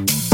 know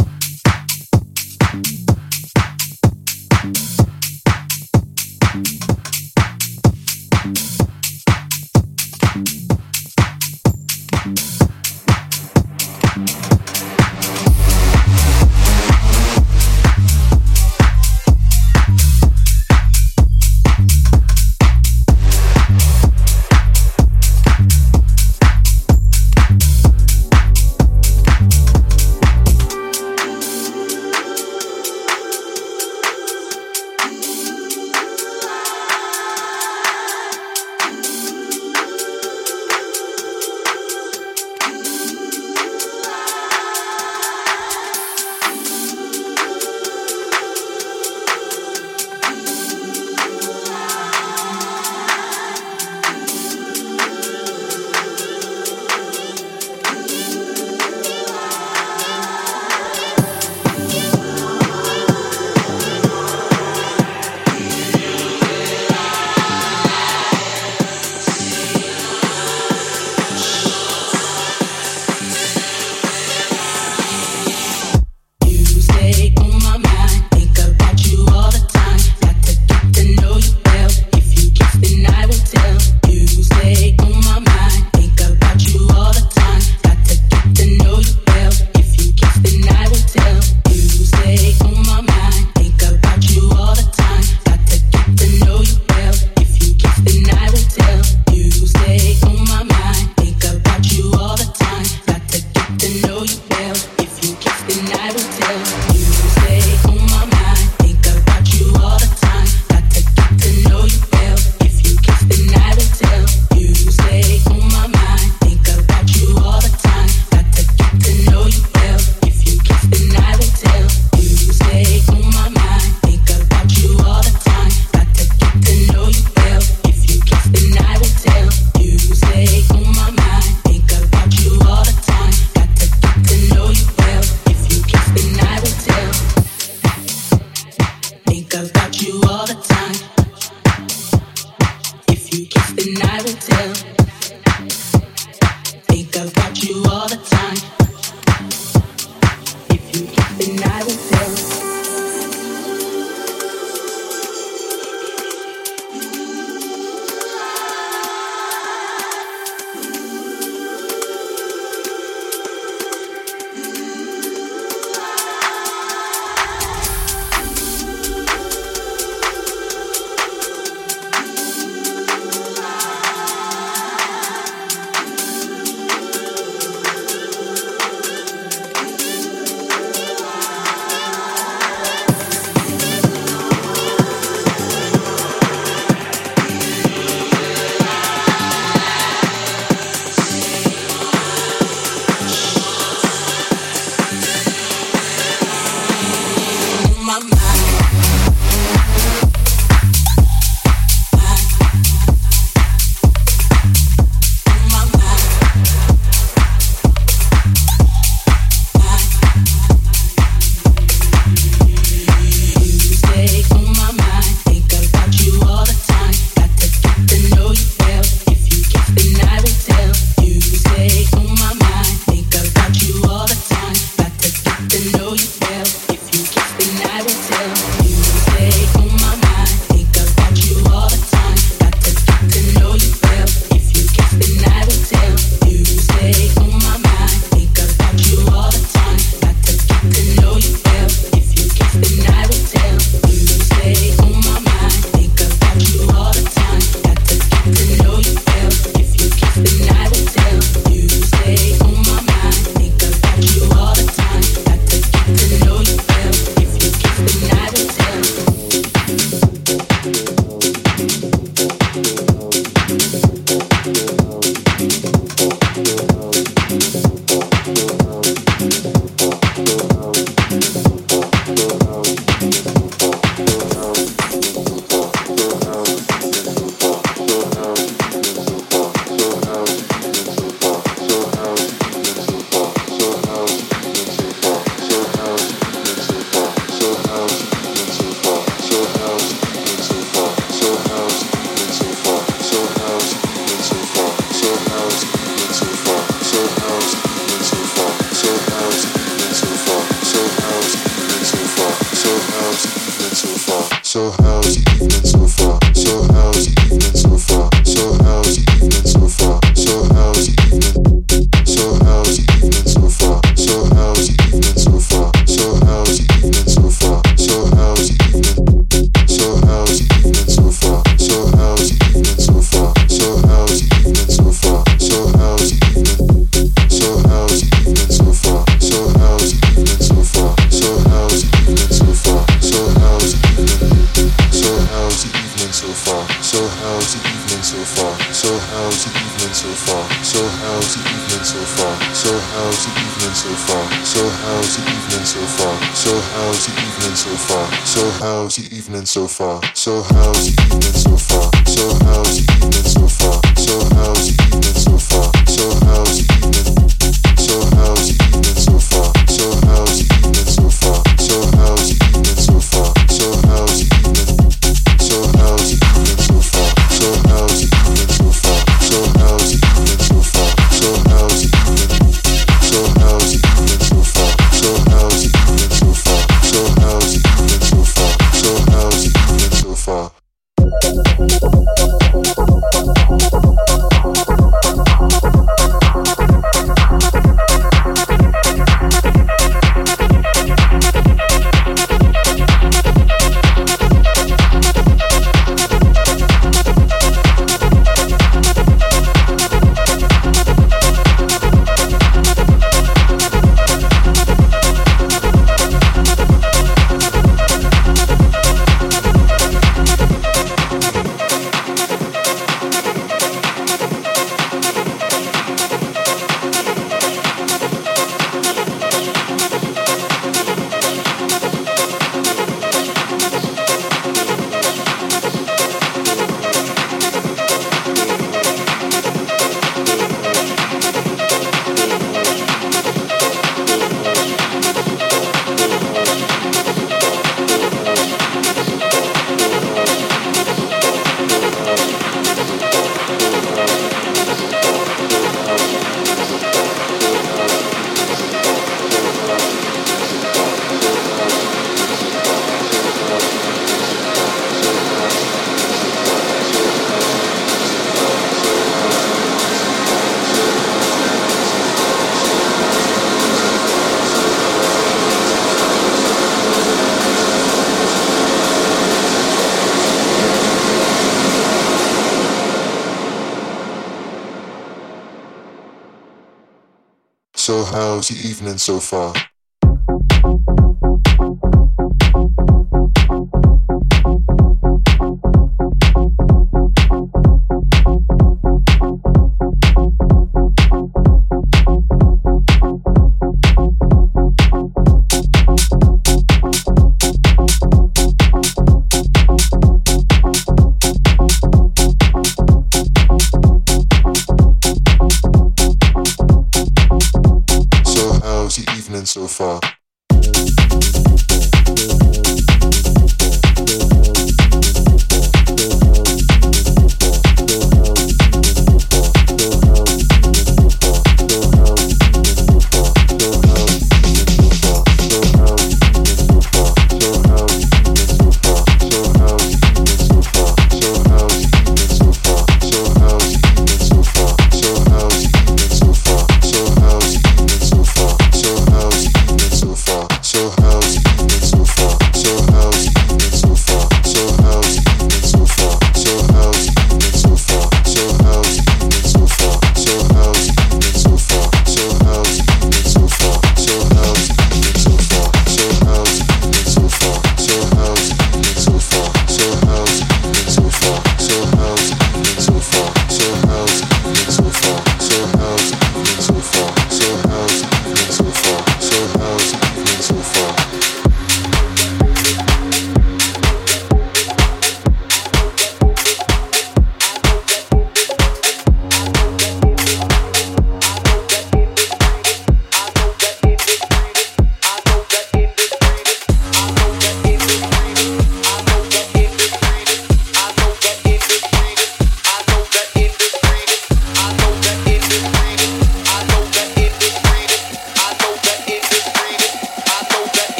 evening so far?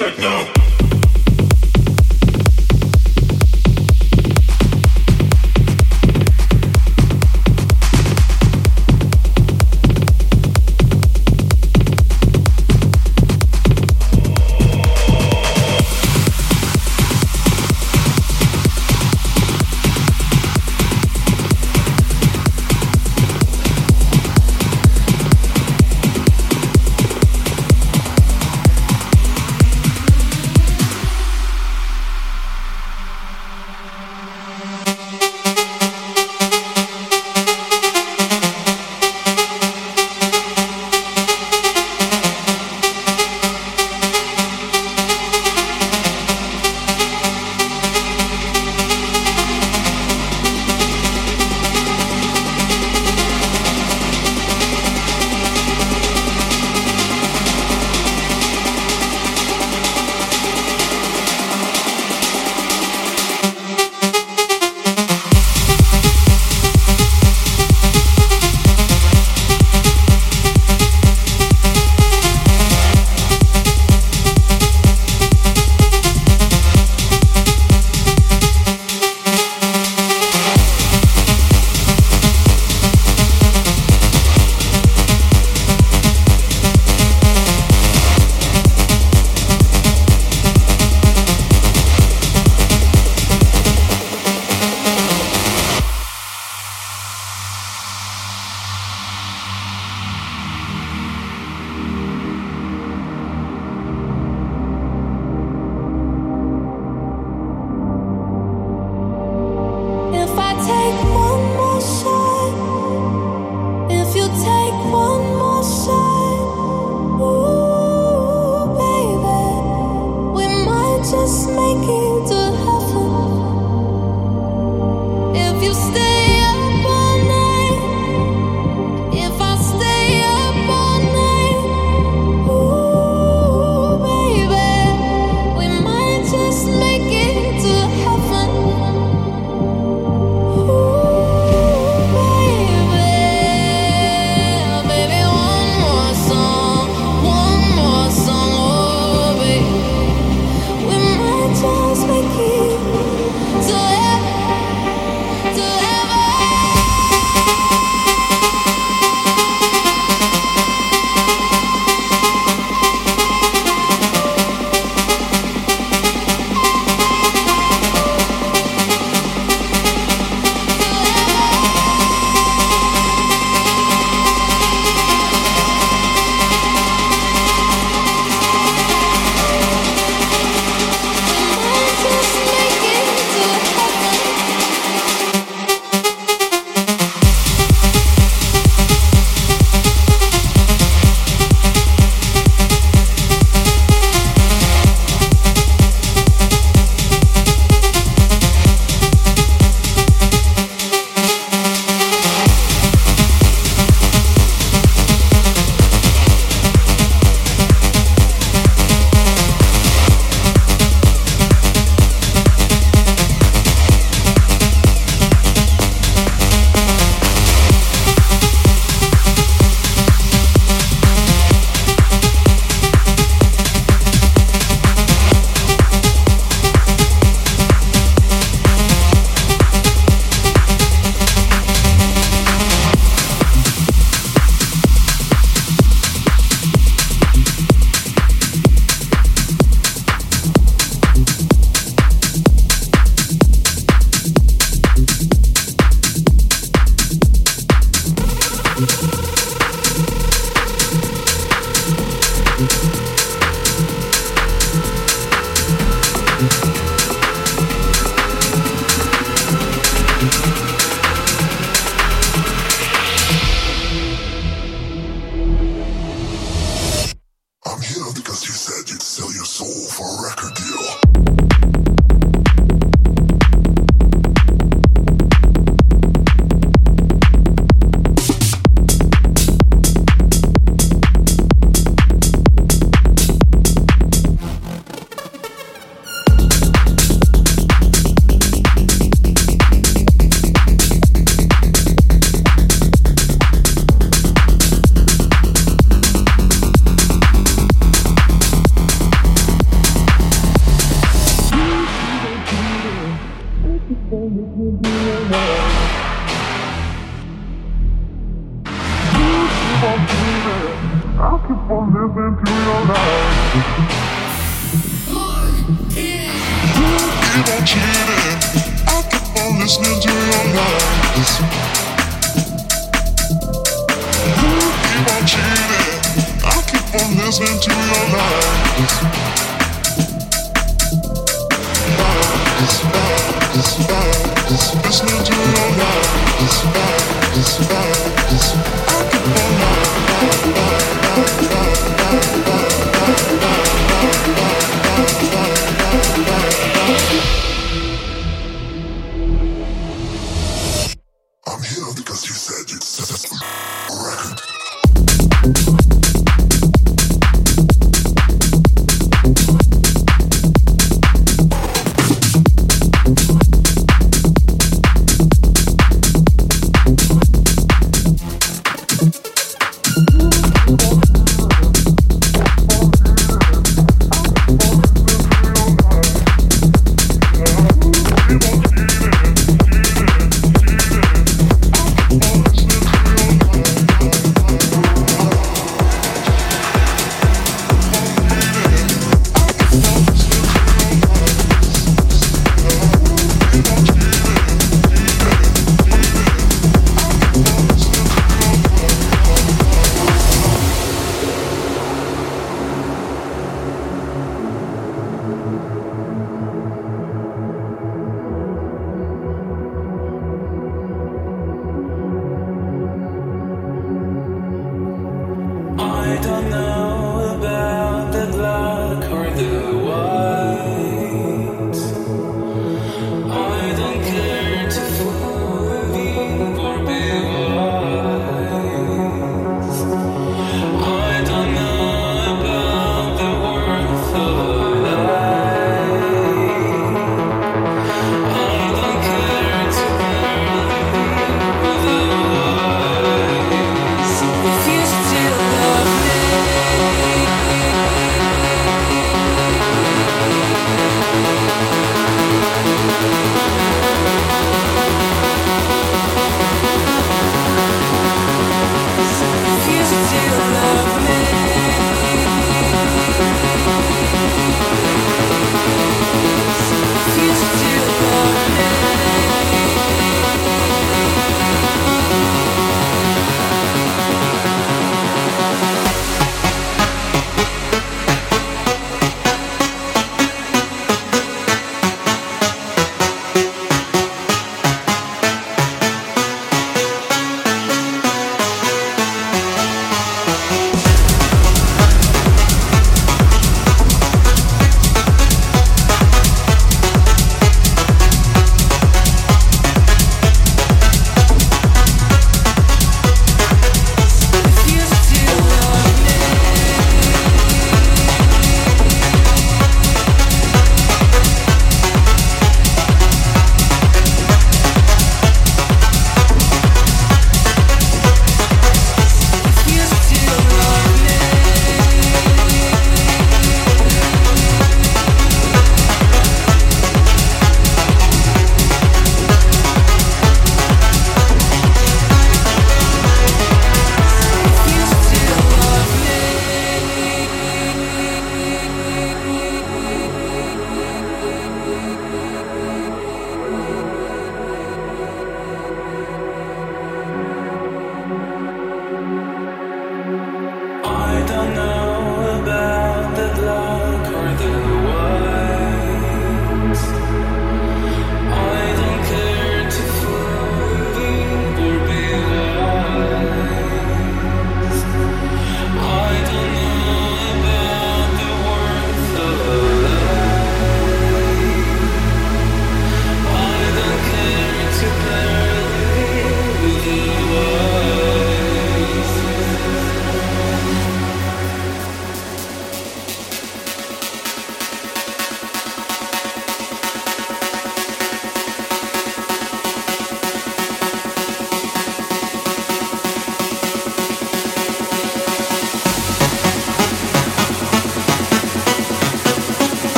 techno.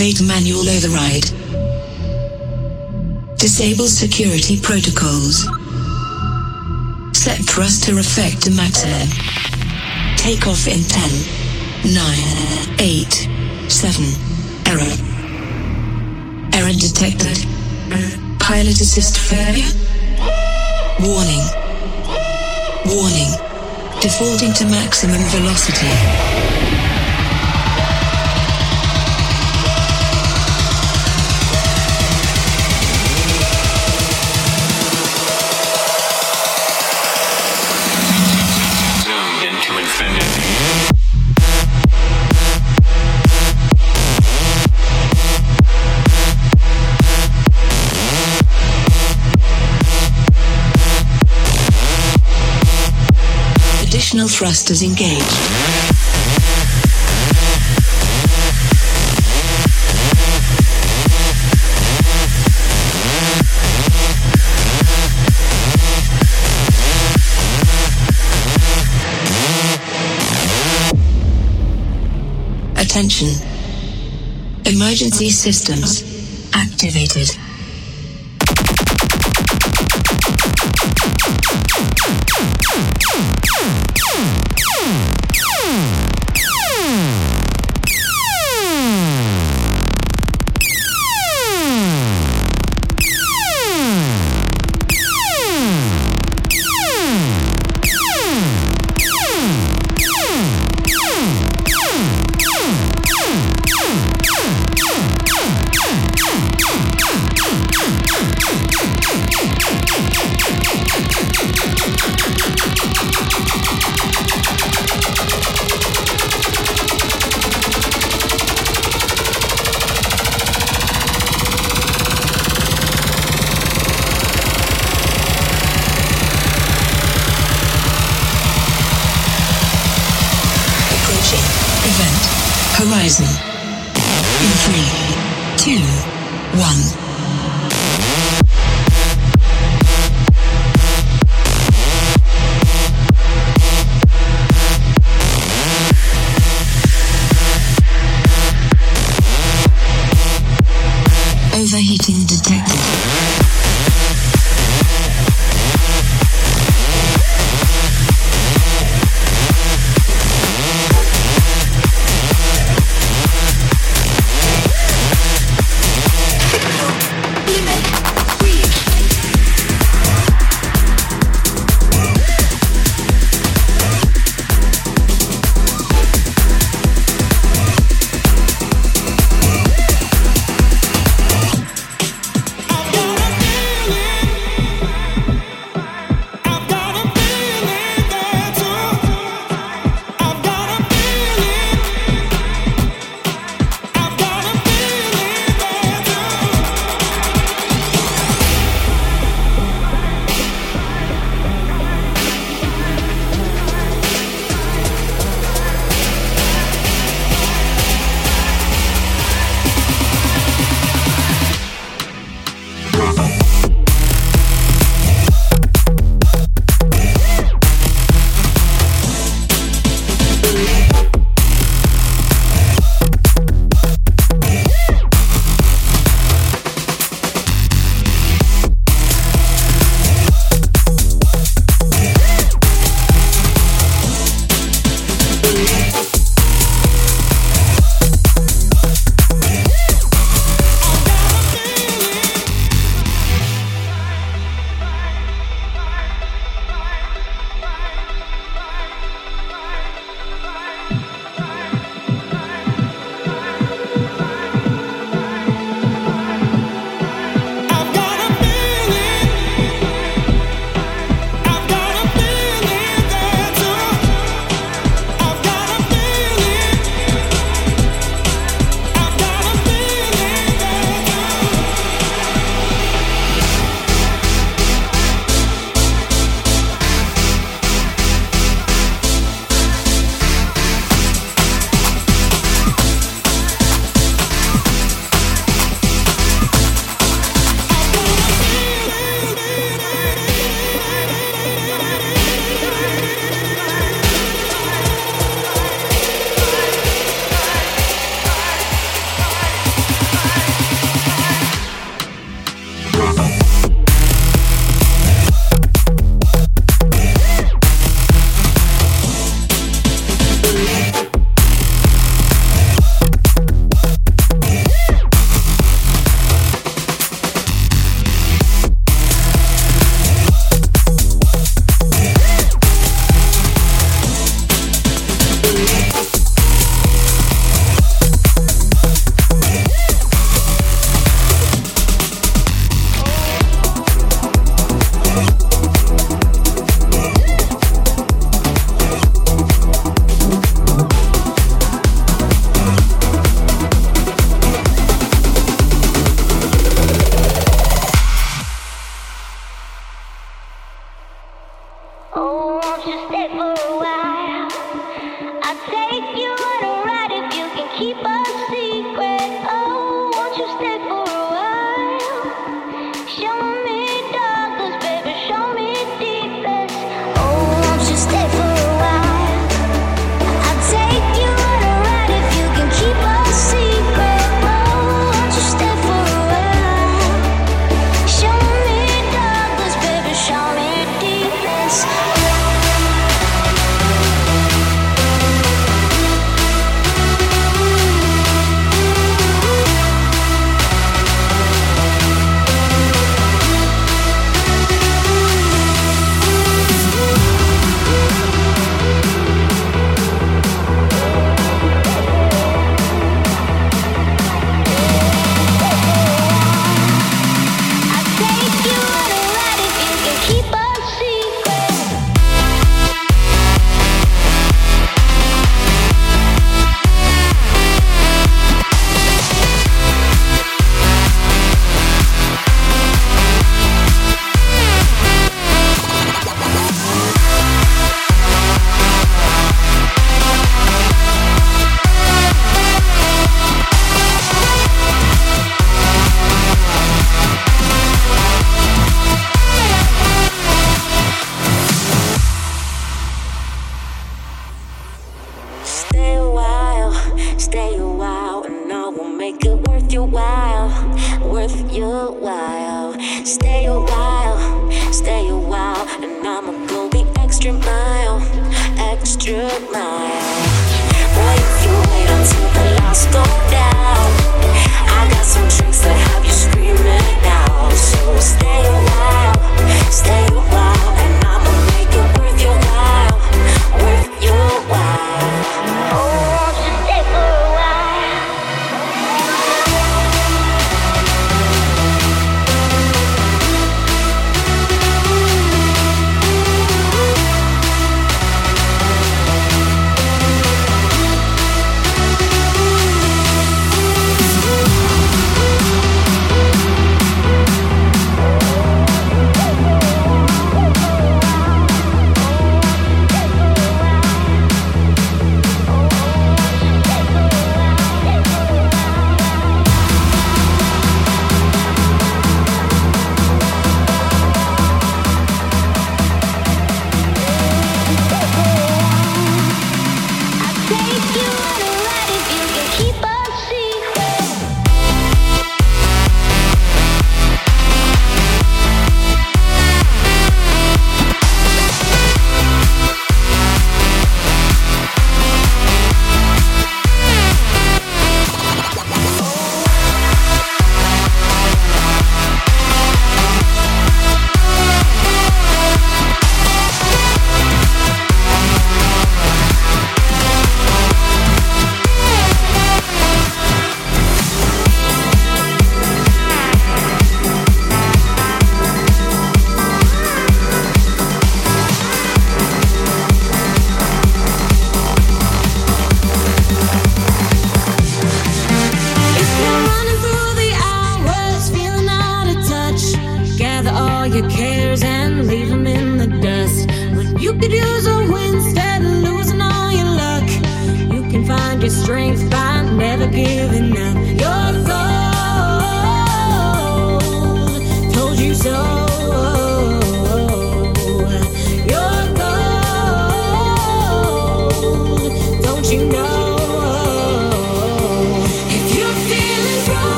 Activate manual override. Disable security protocols. Set thruster effect to maximum. Take off in 10, 9, 8, 7. Error. Error detected. Pilot assist failure. Warning. Warning. Defaulting to maximum velocity. Thrusters engaged. Attention. Emergency systems activated.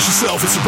Systems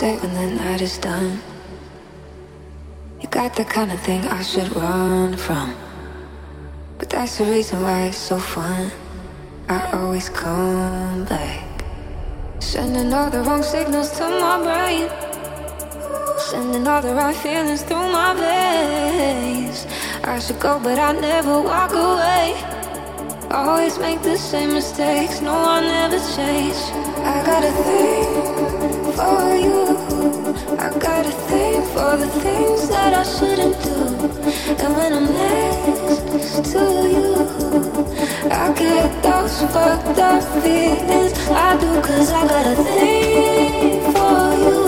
stay when the night is done. You got the kind of thing I should run from. But that's the reason why it's so fun. I always come back. Sending all the wrong signals to my brain. Sending all the right feelings through my veins. I should go, but I never walk away. Always make the same mistakes, no, I never change. I got for you. I got a thing for the things that I shouldn't do. And when I'm next to you, I get those fucked up feelings. I do, cause I got a thing for you.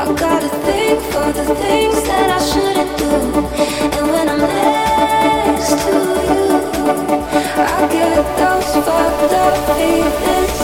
I got a thing for the things that I shouldn't do. And when I'm next to you, I get those fucked up feelings.